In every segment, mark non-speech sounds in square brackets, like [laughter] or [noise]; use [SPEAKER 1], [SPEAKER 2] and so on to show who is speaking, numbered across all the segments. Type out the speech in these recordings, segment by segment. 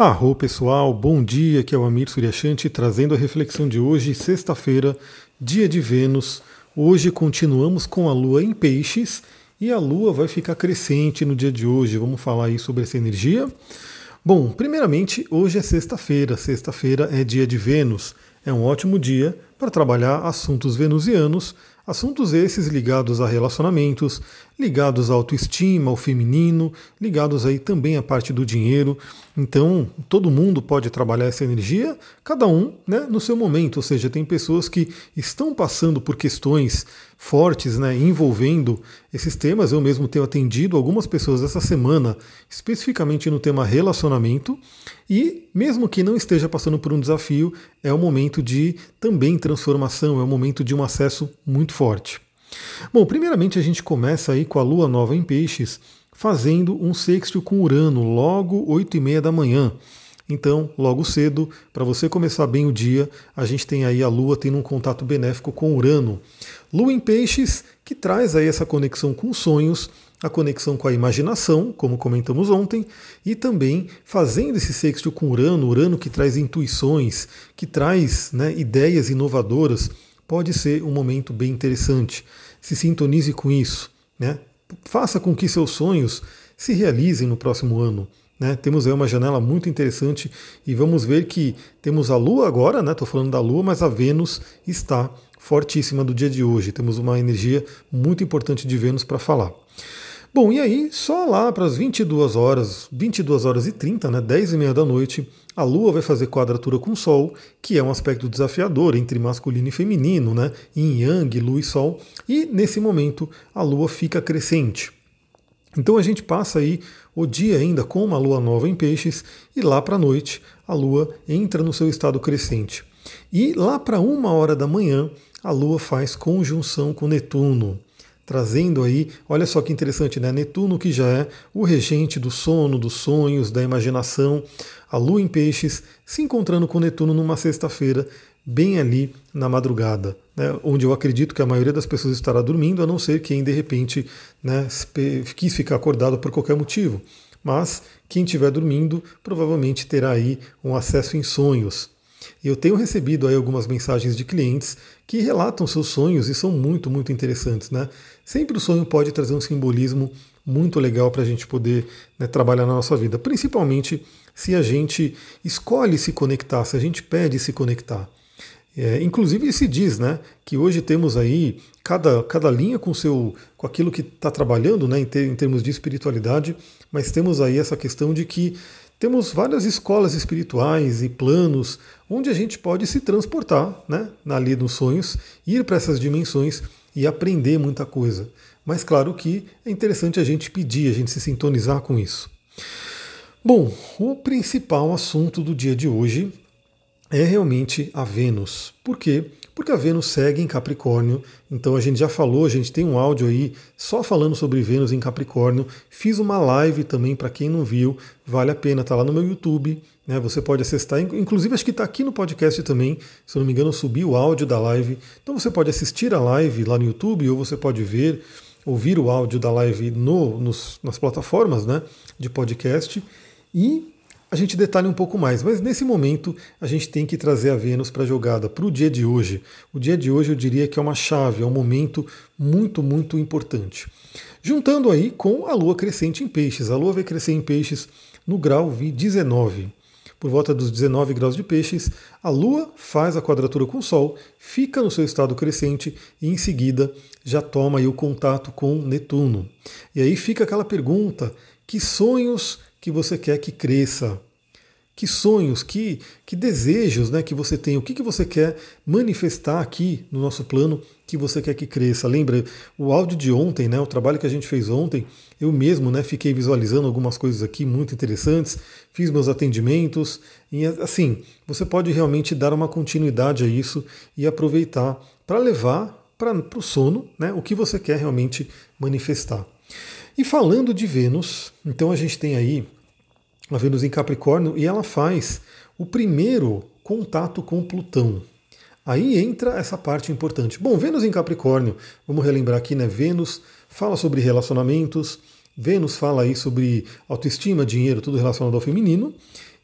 [SPEAKER 1] Arro pessoal, bom dia, aqui é o Amir Suryashanti trazendo a reflexão de hoje, sexta-feira, dia de Vênus. Hoje continuamos com a Lua em Peixes e a Lua vai ficar crescente no dia de hoje. Vamos falar aí sobre essa energia. Bom, primeiramente, hoje é sexta-feira. Sexta-feira é dia de Vênus. É um ótimo dia para trabalhar assuntos venusianos, Assuntos esses ligados a relacionamentos, ligados à autoestima, ao feminino, ligados aí também à parte do dinheiro. Então, todo mundo pode trabalhar essa energia, cada um né, no seu momento. Ou seja, tem pessoas que estão passando por questões fortes né, envolvendo esses temas. Eu mesmo tenho atendido algumas pessoas essa semana, especificamente no tema relacionamento. E mesmo que não esteja passando por um desafio, é o momento de também transformação, é o momento de um acesso muito forte. Bom, primeiramente a gente começa aí com a Lua Nova em Peixes, fazendo um sexto com Urano, logo 8 e meia da manhã. Então, logo cedo, para você começar bem o dia, a gente tem aí a Lua tendo um contato benéfico com Urano. Lua em Peixes, que traz aí essa conexão com sonhos, a conexão com a imaginação, como comentamos ontem, e também fazendo esse sexto com Urano, Urano que traz intuições, que traz né, ideias inovadoras pode ser um momento bem interessante. Se sintonize com isso. Né? Faça com que seus sonhos se realizem no próximo ano. Né? Temos aí uma janela muito interessante e vamos ver que temos a Lua agora, estou né? falando da Lua, mas a Vênus está fortíssima do dia de hoje. Temos uma energia muito importante de Vênus para falar. Bom, e aí, só lá para as 22 horas, 22 horas e 30, né, 10 e meia da noite, a Lua vai fazer quadratura com o Sol, que é um aspecto desafiador entre masculino e feminino, né, Yin Yang, Lua e Sol, e nesse momento a Lua fica crescente. Então a gente passa aí o dia ainda com uma Lua nova em Peixes, e lá para a noite a Lua entra no seu estado crescente. E lá para uma hora da manhã, a Lua faz conjunção com Netuno trazendo aí, olha só que interessante, né? Netuno que já é o regente do sono, dos sonhos, da imaginação, a Lua em Peixes se encontrando com Netuno numa sexta-feira, bem ali na madrugada, né? onde eu acredito que a maioria das pessoas estará dormindo, a não ser quem de repente né, quis ficar acordado por qualquer motivo. Mas quem estiver dormindo provavelmente terá aí um acesso em sonhos. Eu tenho recebido aí algumas mensagens de clientes que relatam seus sonhos e são muito, muito interessantes. Né? Sempre o sonho pode trazer um simbolismo muito legal para a gente poder né, trabalhar na nossa vida, principalmente se a gente escolhe se conectar, se a gente pede se conectar. É, inclusive se diz né, que hoje temos aí cada, cada linha com seu com aquilo que está trabalhando né, em, ter, em termos de espiritualidade, mas temos aí essa questão de que temos várias escolas espirituais e planos onde a gente pode se transportar, né, ali nos sonhos, ir para essas dimensões e aprender muita coisa. Mas claro que é interessante a gente pedir, a gente se sintonizar com isso. Bom, o principal assunto do dia de hoje é realmente a Vênus. Por quê? Porque a Vênus segue em Capricórnio, então a gente já falou, a gente tem um áudio aí só falando sobre Vênus em Capricórnio. Fiz uma live também para quem não viu, vale a pena, tá lá no meu YouTube, né? Você pode acessar, inclusive acho que está aqui no podcast também, se eu não me engano, eu subi o áudio da live. Então você pode assistir a live lá no YouTube ou você pode ver, ouvir o áudio da live no, nos, nas plataformas né, de podcast. E a gente detalha um pouco mais, mas nesse momento a gente tem que trazer a Vênus para a jogada, para o dia de hoje. O dia de hoje eu diria que é uma chave, é um momento muito, muito importante. Juntando aí com a Lua crescente em peixes. A Lua vai crescer em peixes no grau 19. Por volta dos 19 graus de peixes, a Lua faz a quadratura com o Sol, fica no seu estado crescente e em seguida já toma o contato com Netuno. E aí fica aquela pergunta: que sonhos que você quer que cresça? Que sonhos, que, que desejos né, que você tem? O que, que você quer manifestar aqui no nosso plano que você quer que cresça? Lembra o áudio de ontem, né, o trabalho que a gente fez ontem? Eu mesmo né, fiquei visualizando algumas coisas aqui muito interessantes, fiz meus atendimentos. E assim, você pode realmente dar uma continuidade a isso e aproveitar para levar para o sono né, o que você quer realmente manifestar. E falando de Vênus, então a gente tem aí a Vênus em Capricórnio e ela faz o primeiro contato com Plutão. Aí entra essa parte importante. Bom, Vênus em Capricórnio, vamos relembrar aqui, né? Vênus fala sobre relacionamentos, Vênus fala aí sobre autoestima, dinheiro, tudo relacionado ao feminino.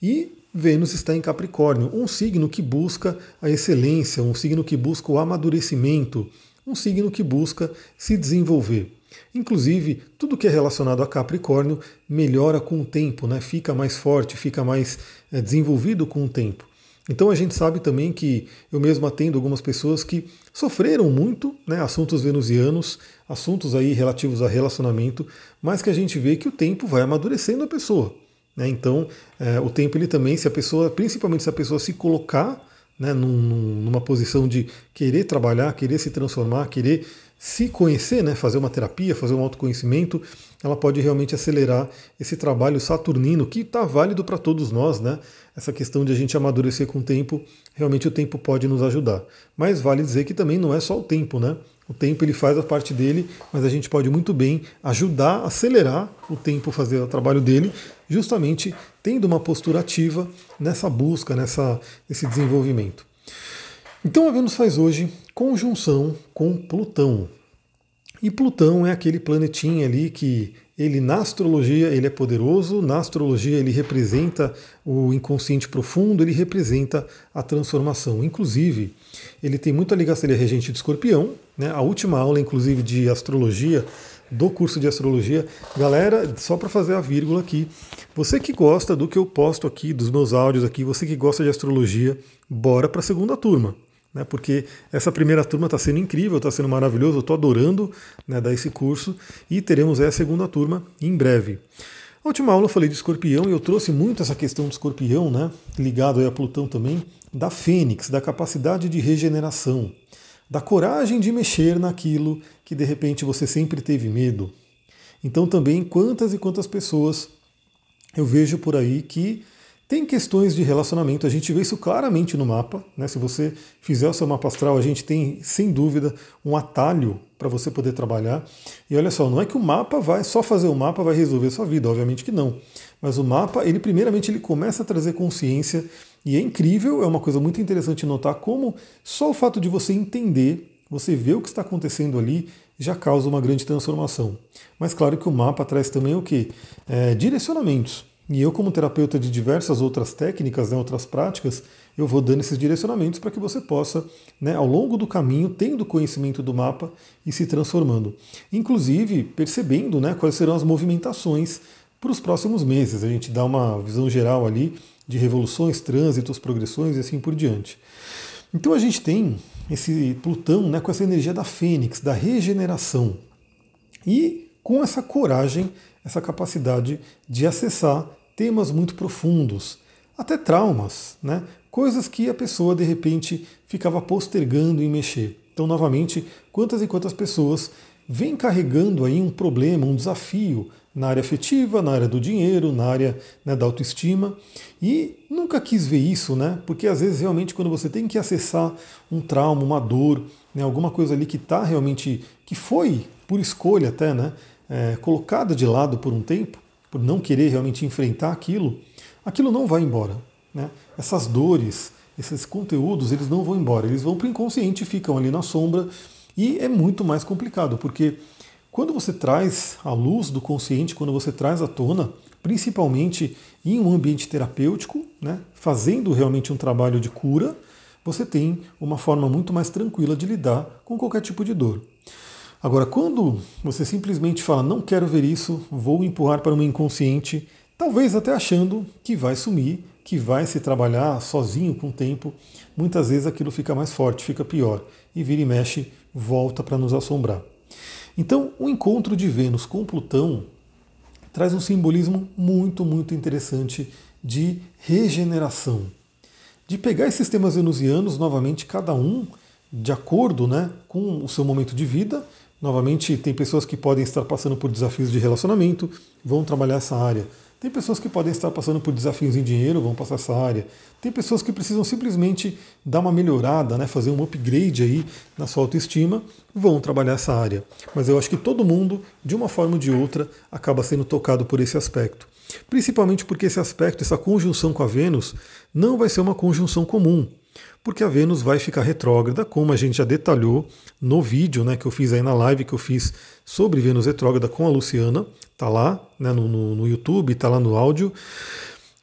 [SPEAKER 1] E Vênus está em Capricórnio, um signo que busca a excelência, um signo que busca o amadurecimento, um signo que busca se desenvolver. Inclusive, tudo que é relacionado a Capricórnio melhora com o tempo, né? fica mais forte, fica mais é, desenvolvido com o tempo. Então a gente sabe também que eu mesmo atendo algumas pessoas que sofreram muito, né, assuntos venusianos, assuntos aí relativos a relacionamento, mas que a gente vê que o tempo vai amadurecendo a pessoa. Né? Então é, o tempo ele também, se a pessoa, principalmente se a pessoa se colocar né, num, numa posição de querer trabalhar, querer se transformar, querer se conhecer, né, fazer uma terapia, fazer um autoconhecimento, ela pode realmente acelerar esse trabalho saturnino que está válido para todos nós, né? Essa questão de a gente amadurecer com o tempo, realmente o tempo pode nos ajudar. Mas vale dizer que também não é só o tempo, né? O tempo ele faz a parte dele, mas a gente pode muito bem ajudar, acelerar o tempo fazer o trabalho dele, justamente tendo uma postura ativa nessa busca, nessa, nesse desenvolvimento. Então a Vênus faz hoje conjunção com Plutão. E Plutão é aquele planetinha ali que ele na astrologia ele é poderoso, na astrologia ele representa o inconsciente profundo, ele representa a transformação. Inclusive, ele tem muita ligação, ele é regente de escorpião. Né? A última aula, inclusive, de astrologia, do curso de astrologia. Galera, só para fazer a vírgula aqui, você que gosta do que eu posto aqui, dos meus áudios aqui, você que gosta de astrologia, bora para a segunda turma né, porque essa primeira turma está sendo incrível, está sendo maravilhoso, eu estou adorando né, dar esse curso e teremos a segunda turma em breve. Na última aula eu falei de escorpião e eu trouxe muito essa questão do escorpião, né, ligado a Plutão também, da fênix, da capacidade de regeneração, da coragem de mexer naquilo que de repente você sempre teve medo. Então também quantas e quantas pessoas eu vejo por aí que tem questões de relacionamento, a gente vê isso claramente no mapa. Né? Se você fizer o seu mapa astral, a gente tem, sem dúvida, um atalho para você poder trabalhar. E olha só, não é que o mapa vai, só fazer o mapa vai resolver a sua vida, obviamente que não. Mas o mapa, ele primeiramente ele começa a trazer consciência, e é incrível, é uma coisa muito interessante notar como só o fato de você entender, você ver o que está acontecendo ali, já causa uma grande transformação. Mas claro que o mapa traz também o que? É, direcionamentos. E eu, como terapeuta de diversas outras técnicas, né, outras práticas, eu vou dando esses direcionamentos para que você possa, né, ao longo do caminho, tendo conhecimento do mapa e se transformando. Inclusive, percebendo né, quais serão as movimentações para os próximos meses. A gente dá uma visão geral ali de revoluções, trânsitos, progressões e assim por diante. Então a gente tem esse Plutão né, com essa energia da fênix, da regeneração. E com essa coragem, essa capacidade de acessar temas muito profundos, até traumas, né? coisas que a pessoa de repente ficava postergando em mexer. Então, novamente, quantas e quantas pessoas vêm carregando aí um problema, um desafio na área afetiva, na área do dinheiro, na área né, da autoestima e nunca quis ver isso, né? Porque às vezes realmente quando você tem que acessar um trauma, uma dor, né, alguma coisa ali que está realmente, que foi por escolha até, né? É, colocada de lado por um tempo, por não querer realmente enfrentar aquilo, aquilo não vai embora. Né? Essas dores, esses conteúdos, eles não vão embora, eles vão para o inconsciente, ficam ali na sombra e é muito mais complicado, porque quando você traz a luz do consciente, quando você traz à tona, principalmente em um ambiente terapêutico, né, fazendo realmente um trabalho de cura, você tem uma forma muito mais tranquila de lidar com qualquer tipo de dor. Agora, quando você simplesmente fala, não quero ver isso, vou empurrar para o meu inconsciente, talvez até achando que vai sumir, que vai se trabalhar sozinho com o tempo, muitas vezes aquilo fica mais forte, fica pior, e vira e mexe, volta para nos assombrar. Então, o encontro de Vênus com Plutão traz um simbolismo muito, muito interessante de regeneração. De pegar esses temas venusianos, novamente, cada um de acordo né, com o seu momento de vida, Novamente, tem pessoas que podem estar passando por desafios de relacionamento, vão trabalhar essa área. Tem pessoas que podem estar passando por desafios em dinheiro, vão passar essa área. Tem pessoas que precisam simplesmente dar uma melhorada, né, fazer um upgrade aí na sua autoestima, vão trabalhar essa área. Mas eu acho que todo mundo, de uma forma ou de outra, acaba sendo tocado por esse aspecto. Principalmente porque esse aspecto, essa conjunção com a Vênus, não vai ser uma conjunção comum. Porque a Vênus vai ficar retrógrada, como a gente já detalhou no vídeo né, que eu fiz aí na live que eu fiz sobre Vênus retrógrada com a Luciana. Tá lá né, no, no, no YouTube, tá lá no áudio.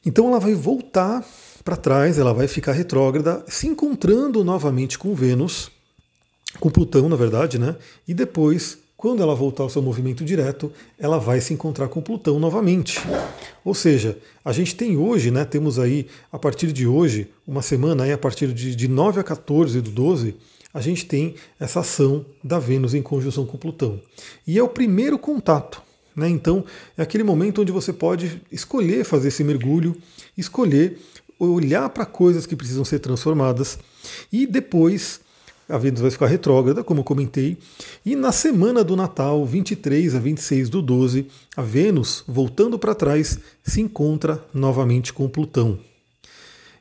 [SPEAKER 1] Então ela vai voltar para trás, ela vai ficar retrógrada, se encontrando novamente com Vênus, com Plutão, na verdade, né? E depois, quando ela voltar ao seu movimento direto, ela vai se encontrar com Plutão novamente. Ou seja, a gente tem hoje, né? Temos aí, a partir de hoje, uma semana aí, a partir de, de 9 a 14 do 12, a gente tem essa ação da Vênus em conjunção com Plutão. E é o primeiro contato. Né? Então, é aquele momento onde você pode escolher fazer esse mergulho, escolher olhar para coisas que precisam ser transformadas e depois a Vênus vai ficar retrógrada, como eu comentei, e na semana do Natal, 23 a 26 do 12, a Vênus, voltando para trás, se encontra novamente com Plutão.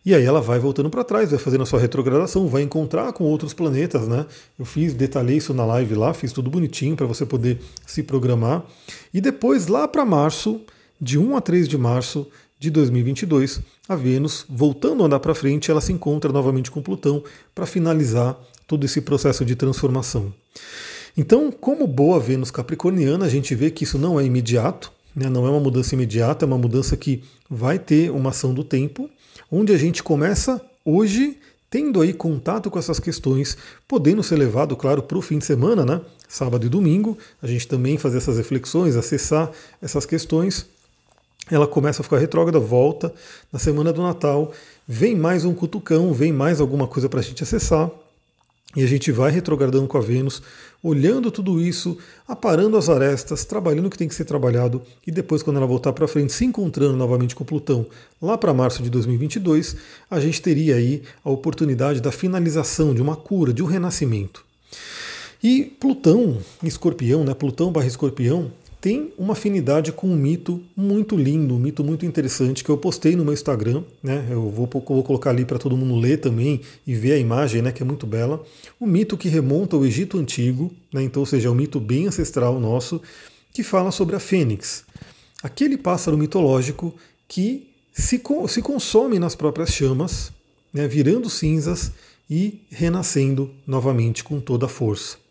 [SPEAKER 1] E aí ela vai voltando para trás, vai fazendo a sua retrogradação, vai encontrar com outros planetas, né? Eu fiz, detalhei isso na live lá, fiz tudo bonitinho para você poder se programar. E depois, lá para março, de 1 a 3 de março, de 2022, a Vênus, voltando a andar para frente, ela se encontra novamente com Plutão para finalizar todo esse processo de transformação. Então, como boa Vênus capricorniana, a gente vê que isso não é imediato, né? não é uma mudança imediata, é uma mudança que vai ter uma ação do tempo, onde a gente começa hoje tendo aí contato com essas questões, podendo ser levado, claro, para o fim de semana, né? Sábado e domingo, a gente também fazer essas reflexões, acessar essas questões, ela começa a ficar retrógrada, volta na semana do Natal, vem mais um cutucão, vem mais alguma coisa para a gente acessar, e a gente vai retrogradando com a Vênus, olhando tudo isso, aparando as arestas, trabalhando o que tem que ser trabalhado, e depois, quando ela voltar para frente, se encontrando novamente com Plutão, lá para março de 2022, a gente teria aí a oportunidade da finalização de uma cura, de um renascimento. E Plutão, escorpião, né? Plutão barra escorpião, tem uma afinidade com um mito muito lindo, um mito muito interessante que eu postei no meu Instagram, né? Eu vou, vou colocar ali para todo mundo ler também e ver a imagem, né? Que é muito bela. Um mito que remonta ao Egito Antigo, né? Então, ou seja, é um mito bem ancestral nosso, que fala sobre a fênix. Aquele pássaro mitológico que se, se consome nas próprias chamas, né? virando cinzas e renascendo novamente com toda a força.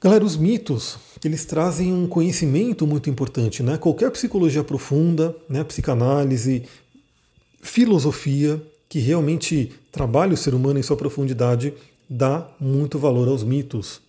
[SPEAKER 1] Galera, os mitos eles trazem um conhecimento muito importante, né? Qualquer psicologia profunda, né, psicanálise, filosofia que realmente trabalha o ser humano em sua profundidade dá muito valor aos mitos.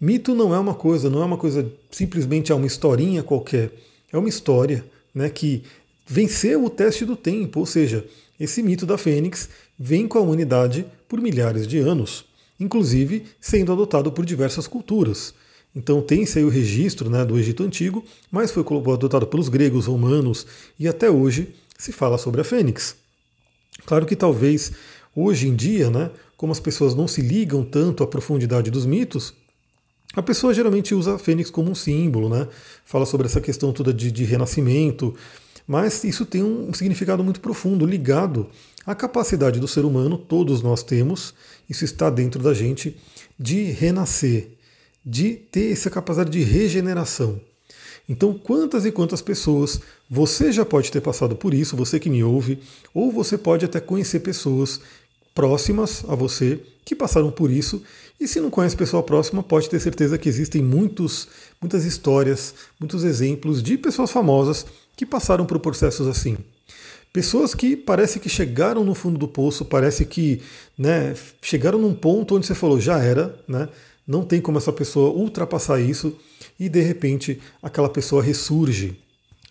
[SPEAKER 1] Mito não é uma coisa, não é uma coisa simplesmente é uma historinha qualquer, é uma história, né, que venceu o teste do tempo, ou seja, esse mito da Fênix vem com a humanidade por milhares de anos, inclusive sendo adotado por diversas culturas. Então tem-se aí o registro né, do Egito Antigo, mas foi adotado pelos gregos, romanos e até hoje se fala sobre a fênix. Claro que talvez hoje em dia, né, como as pessoas não se ligam tanto à profundidade dos mitos, a pessoa geralmente usa a fênix como um símbolo, né? Fala sobre essa questão toda de, de renascimento, mas isso tem um significado muito profundo, ligado à capacidade do ser humano, todos nós temos, isso está dentro da gente, de renascer, de ter essa capacidade de regeneração. Então, quantas e quantas pessoas você já pode ter passado por isso, você que me ouve, ou você pode até conhecer pessoas próximas a você que passaram por isso. E se não conhece pessoa próxima, pode ter certeza que existem muitos, muitas histórias, muitos exemplos de pessoas famosas que passaram por processos assim. Pessoas que parece que chegaram no fundo do poço, parece que né, chegaram num ponto onde você falou já era, né? Não tem como essa pessoa ultrapassar isso e de repente aquela pessoa ressurge,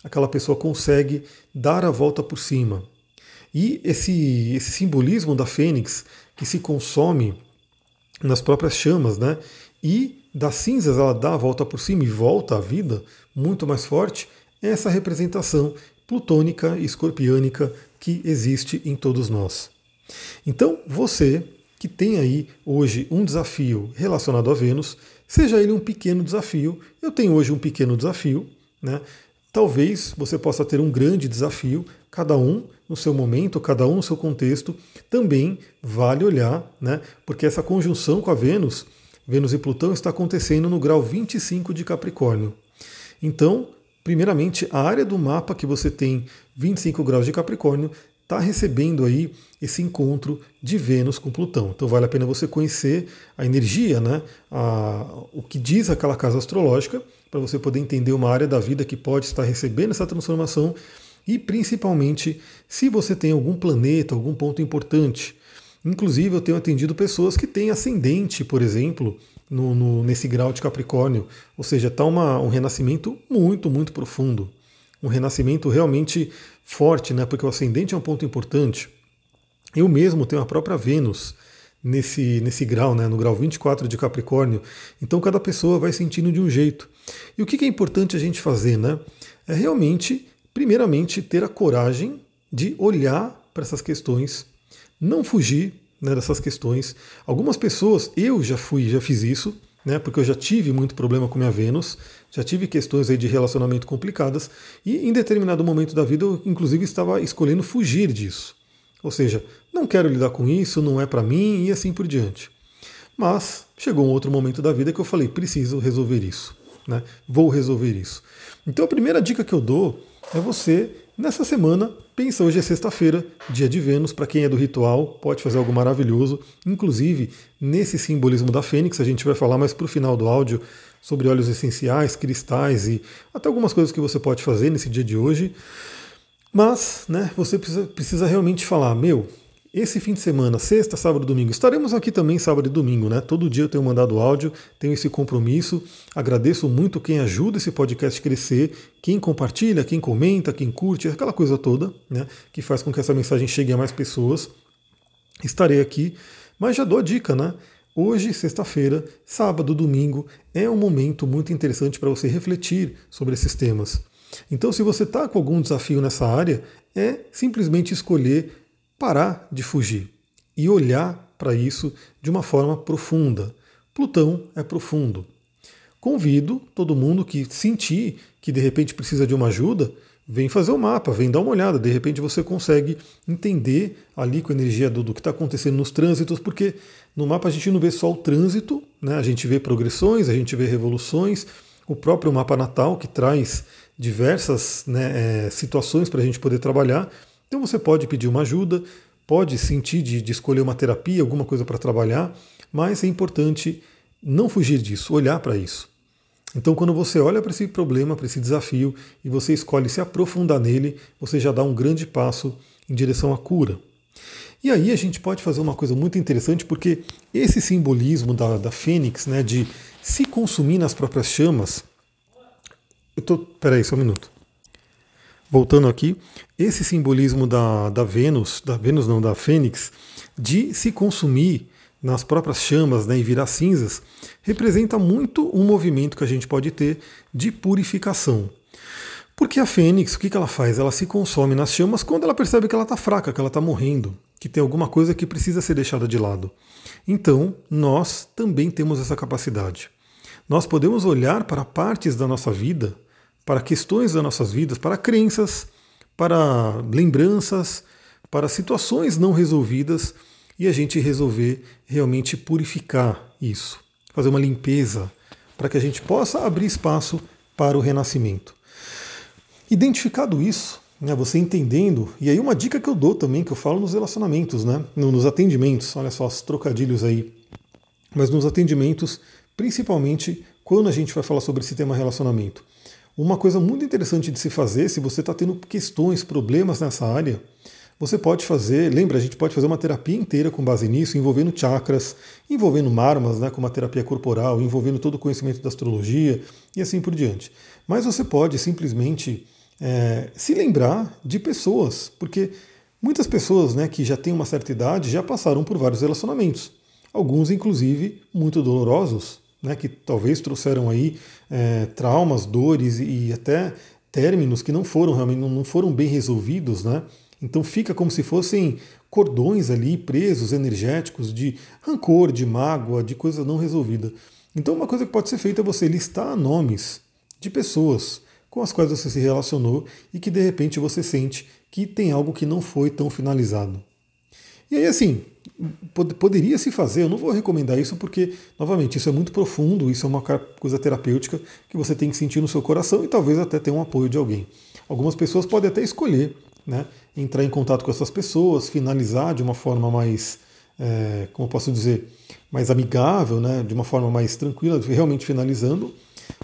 [SPEAKER 1] aquela pessoa consegue dar a volta por cima. E esse, esse simbolismo da fênix que se consome nas próprias chamas, né? E das cinzas ela dá a volta por cima e volta à vida muito mais forte, essa representação plutônica e escorpiânica que existe em todos nós. Então, você que tem aí hoje um desafio relacionado a Vênus, seja ele um pequeno desafio. Eu tenho hoje um pequeno desafio, né? Talvez você possa ter um grande desafio, cada um no seu momento, cada um no seu contexto, também vale olhar, né? Porque essa conjunção com a Vênus, Vênus e Plutão, está acontecendo no grau 25 de Capricórnio. Então, primeiramente, a área do mapa que você tem 25 graus de Capricórnio está recebendo aí esse encontro de Vênus com Plutão. Então vale a pena você conhecer a energia, né? A, o que diz aquela casa astrológica, para você poder entender uma área da vida que pode estar recebendo essa transformação e principalmente se você tem algum planeta, algum ponto importante. Inclusive, eu tenho atendido pessoas que têm ascendente, por exemplo, no, no, nesse grau de Capricórnio. Ou seja, está um renascimento muito, muito profundo. Um renascimento realmente forte, né? porque o ascendente é um ponto importante. Eu mesmo tenho a própria Vênus nesse, nesse grau, né? no grau 24 de Capricórnio. Então, cada pessoa vai sentindo de um jeito. E o que é importante a gente fazer? Né? É realmente primeiramente, ter a coragem de olhar para essas questões, não fugir né, dessas questões. Algumas pessoas, eu já fui, já fiz isso, né, porque eu já tive muito problema com minha Vênus, já tive questões aí de relacionamento complicadas, e em determinado momento da vida eu, inclusive, estava escolhendo fugir disso. Ou seja, não quero lidar com isso, não é para mim e assim por diante. Mas chegou um outro momento da vida que eu falei, preciso resolver isso, né? Vou resolver isso. Então a primeira dica que eu dou é você, nessa semana, pensa hoje é sexta-feira, dia de Vênus, para quem é do ritual, pode fazer algo maravilhoso. Inclusive, nesse simbolismo da Fênix, a gente vai falar mais para o final do áudio sobre óleos essenciais, cristais e até algumas coisas que você pode fazer nesse dia de hoje. Mas, né, você precisa, precisa realmente falar, meu, esse fim de semana, sexta, sábado, domingo, estaremos aqui também sábado e domingo, né? Todo dia eu tenho mandado áudio, tenho esse compromisso. Agradeço muito quem ajuda esse podcast crescer, quem compartilha, quem comenta, quem curte, aquela coisa toda, né? Que faz com que essa mensagem chegue a mais pessoas. Estarei aqui, mas já dou a dica, né? Hoje, sexta-feira, sábado, domingo, é um momento muito interessante para você refletir sobre esses temas. Então, se você está com algum desafio nessa área, é simplesmente escolher parar de fugir e olhar para isso de uma forma profunda. Plutão é profundo. Convido todo mundo que sentir que de repente precisa de uma ajuda, vem fazer o um mapa, vem dar uma olhada. De repente você consegue entender ali com a energia do, do que está acontecendo nos trânsitos, porque no mapa a gente não vê só o trânsito, né? a gente vê progressões, a gente vê revoluções, o próprio mapa natal que traz diversas né, é, situações para a gente poder trabalhar. Então você pode pedir uma ajuda, pode sentir de, de escolher uma terapia, alguma coisa para trabalhar, mas é importante não fugir disso, olhar para isso. Então, quando você olha para esse problema, para esse desafio, e você escolhe se aprofundar nele, você já dá um grande passo em direção à cura. E aí a gente pode fazer uma coisa muito interessante, porque esse simbolismo da, da fênix, né, de se consumir nas próprias chamas. Eu tô. Peraí, só um minuto. Voltando aqui, esse simbolismo da, da Vênus, da Vênus não, da Fênix, de se consumir nas próprias chamas né, e virar cinzas, representa muito um movimento que a gente pode ter de purificação. Porque a Fênix, o que, que ela faz? Ela se consome nas chamas quando ela percebe que ela está fraca, que ela está morrendo, que tem alguma coisa que precisa ser deixada de lado. Então, nós também temos essa capacidade. Nós podemos olhar para partes da nossa vida para questões das nossas vidas, para crenças, para lembranças, para situações não resolvidas e a gente resolver realmente purificar isso, fazer uma limpeza para que a gente possa abrir espaço para o renascimento. Identificado isso, né, você entendendo, e aí uma dica que eu dou também, que eu falo nos relacionamentos, né, nos atendimentos, olha só os trocadilhos aí, mas nos atendimentos, principalmente quando a gente vai falar sobre esse tema relacionamento. Uma coisa muito interessante de se fazer, se você está tendo questões, problemas nessa área, você pode fazer, lembra, a gente pode fazer uma terapia inteira com base nisso, envolvendo chakras, envolvendo marmas, né, com uma terapia corporal, envolvendo todo o conhecimento da astrologia e assim por diante. Mas você pode simplesmente é, se lembrar de pessoas, porque muitas pessoas né, que já têm uma certa idade já passaram por vários relacionamentos, alguns inclusive muito dolorosos, né, que talvez trouxeram aí é, traumas, dores e até términos que não foram realmente não foram bem resolvidos, né? Então fica como se fossem cordões ali presos, energéticos, de rancor, de mágoa, de coisa não resolvida. Então uma coisa que pode ser feita é você listar nomes de pessoas com as quais você se relacionou e que de repente você sente que tem algo que não foi tão finalizado. E aí assim, poderia se fazer, eu não vou recomendar isso porque, novamente, isso é muito profundo, isso é uma coisa terapêutica que você tem que sentir no seu coração e talvez até ter um apoio de alguém. Algumas pessoas podem até escolher né, entrar em contato com essas pessoas, finalizar de uma forma mais, é, como posso dizer, mais amigável, né, de uma forma mais tranquila, realmente finalizando.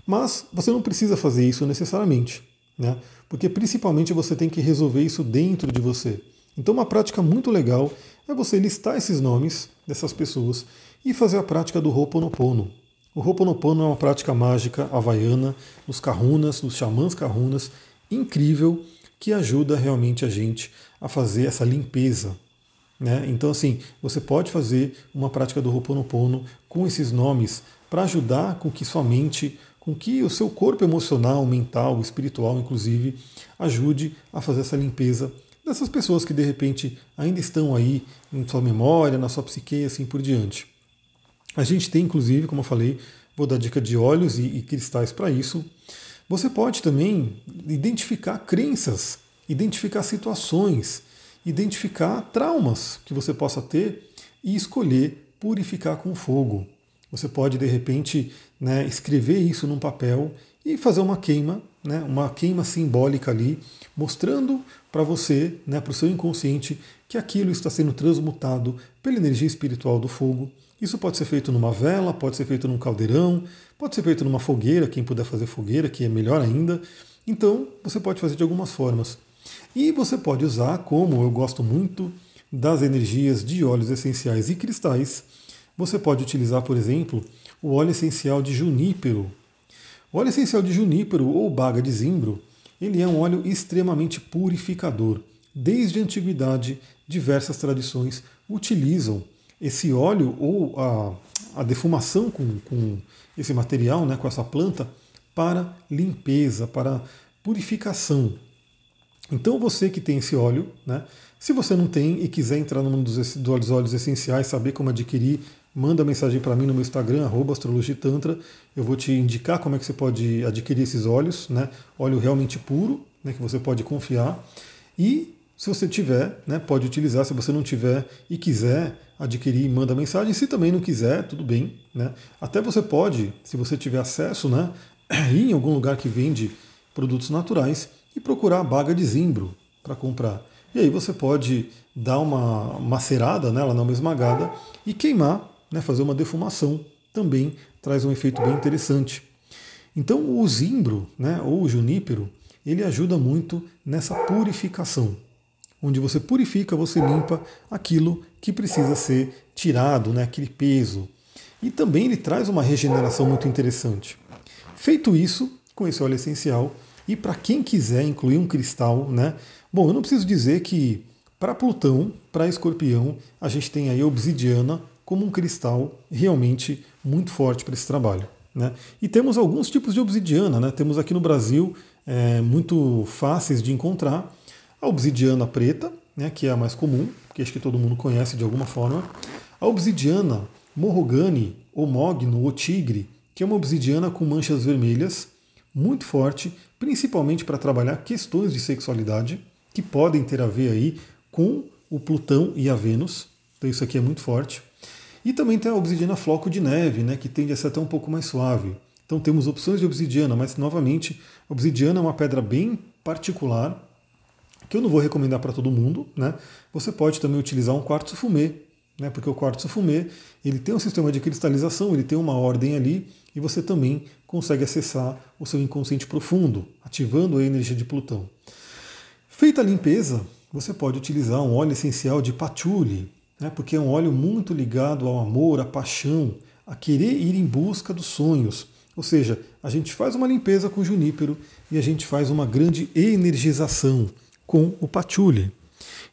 [SPEAKER 1] Mas você não precisa fazer isso necessariamente, né, porque principalmente você tem que resolver isso dentro de você. Então, uma prática muito legal é você listar esses nomes dessas pessoas e fazer a prática do Ho'oponopono. O Ho'oponopono é uma prática mágica havaiana, dos kahunas, dos xamãs kahunas, incrível, que ajuda realmente a gente a fazer essa limpeza. Né? Então, assim, você pode fazer uma prática do Ho'oponopono com esses nomes para ajudar com que sua mente, com que o seu corpo emocional, mental, espiritual, inclusive, ajude a fazer essa limpeza dessas pessoas que de repente ainda estão aí em sua memória, na sua psique e assim por diante. A gente tem, inclusive, como eu falei, vou dar dica de óleos e, e cristais para isso. Você pode também identificar crenças, identificar situações, identificar traumas que você possa ter e escolher purificar com fogo. Você pode, de repente, né, escrever isso num papel e fazer uma queima, né, uma queima simbólica ali, mostrando para você, né, para o seu inconsciente, que aquilo está sendo transmutado pela energia espiritual do fogo. Isso pode ser feito numa vela, pode ser feito num caldeirão, pode ser feito numa fogueira, quem puder fazer fogueira, que é melhor ainda. Então, você pode fazer de algumas formas. E você pode usar, como eu gosto muito das energias de óleos essenciais e cristais, você pode utilizar, por exemplo, o óleo essencial de junípero. O óleo essencial de junípero ou baga de zimbro, ele é um óleo extremamente purificador. Desde a antiguidade, diversas tradições utilizam esse óleo ou a, a defumação com, com esse material, né, com essa planta, para limpeza, para purificação. Então você que tem esse óleo, né, se você não tem e quiser entrar no mundo dos, dos óleos essenciais, saber como adquirir, manda mensagem para mim no meu Instagram, astrologitantra. Eu vou te indicar como é que você pode adquirir esses óleos, né? Óleo realmente puro, né, que você pode confiar. E se você tiver, né, pode utilizar. Se você não tiver e quiser adquirir, manda mensagem. Se também não quiser, tudo bem. Né? Até você pode, se você tiver acesso, né, [clears throat] ir em algum lugar que vende produtos naturais e procurar a baga de zimbro para comprar. E aí você pode dar uma macerada nela, né, uma esmagada, e queimar né, fazer uma defumação também traz um efeito bem interessante. Então o zimbro, né, ou o junípero, ele ajuda muito nessa purificação, onde você purifica, você limpa aquilo que precisa ser tirado, né, aquele peso. E também ele traz uma regeneração muito interessante. Feito isso, com esse óleo essencial, e para quem quiser incluir um cristal, né? Bom, eu não preciso dizer que para Plutão, para Escorpião, a gente tem aí obsidiana como um cristal realmente muito forte para esse trabalho. Né? E temos alguns tipos de obsidiana, né? temos aqui no Brasil é, muito fáceis de encontrar a obsidiana preta, né, que é a mais comum, que acho que todo mundo conhece de alguma forma, a obsidiana morrogane, ou mogno, ou tigre, que é uma obsidiana com manchas vermelhas, muito forte, principalmente para trabalhar questões de sexualidade, que podem ter a ver aí com o Plutão e a Vênus. Então isso aqui é muito forte. E também tem a obsidiana floco de neve, né, que tende a ser até um pouco mais suave. Então temos opções de obsidiana, mas novamente, obsidiana é uma pedra bem particular, que eu não vou recomendar para todo mundo. Né? Você pode também utilizar um quartzo fumê, né, porque o quartzo fumê ele tem um sistema de cristalização, ele tem uma ordem ali, e você também consegue acessar o seu inconsciente profundo, ativando a energia de Plutão. Feita a limpeza, você pode utilizar um óleo essencial de patchouli, né, porque é um óleo muito ligado ao amor, à paixão, a querer ir em busca dos sonhos. Ou seja, a gente faz uma limpeza com o junípero e a gente faz uma grande energização com o patchouli.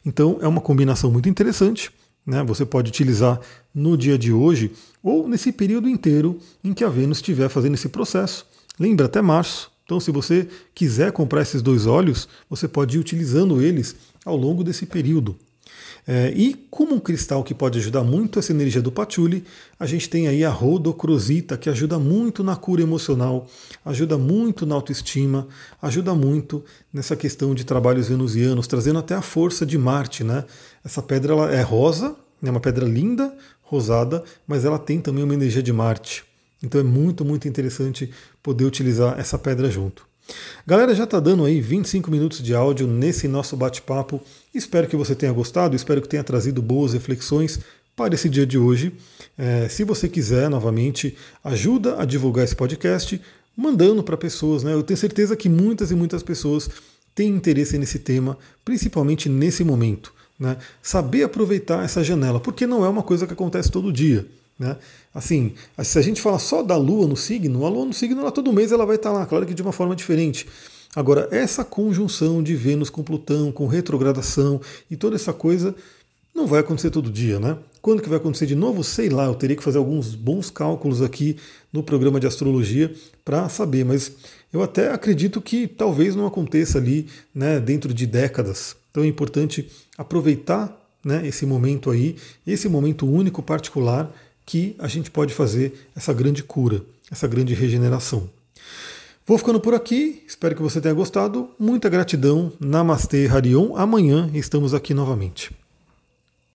[SPEAKER 1] Então é uma combinação muito interessante. Né? Você pode utilizar no dia de hoje ou nesse período inteiro em que a Vênus estiver fazendo esse processo. Lembra até março. Então, se você quiser comprar esses dois óleos, você pode ir utilizando eles ao longo desse período. É, e como um cristal que pode ajudar muito essa energia do patchouli, a gente tem aí a rodocrosita, que ajuda muito na cura emocional, ajuda muito na autoestima, ajuda muito nessa questão de trabalhos venusianos, trazendo até a força de Marte. Né? Essa pedra ela é rosa, é uma pedra linda, rosada, mas ela tem também uma energia de Marte. Então é muito, muito interessante poder utilizar essa pedra junto. Galera, já está dando aí 25 minutos de áudio nesse nosso bate-papo Espero que você tenha gostado, espero que tenha trazido boas reflexões para esse dia de hoje. É, se você quiser, novamente, ajuda a divulgar esse podcast, mandando para pessoas. Né? Eu tenho certeza que muitas e muitas pessoas têm interesse nesse tema, principalmente nesse momento. Né? Saber aproveitar essa janela, porque não é uma coisa que acontece todo dia. Né? Assim, se a gente fala só da Lua no signo, a Lua no signo ela, todo mês ela vai estar lá, claro que de uma forma diferente. Agora, essa conjunção de Vênus com Plutão, com retrogradação e toda essa coisa, não vai acontecer todo dia, né? Quando que vai acontecer de novo? Sei lá, eu teria que fazer alguns bons cálculos aqui no programa de astrologia para saber, mas eu até acredito que talvez não aconteça ali, né, dentro de décadas. Então é importante aproveitar né, esse momento aí, esse momento único, particular, que a gente pode fazer essa grande cura, essa grande regeneração. Vou ficando por aqui, espero que você tenha gostado. Muita gratidão. Namastê, Harion. Amanhã estamos aqui novamente.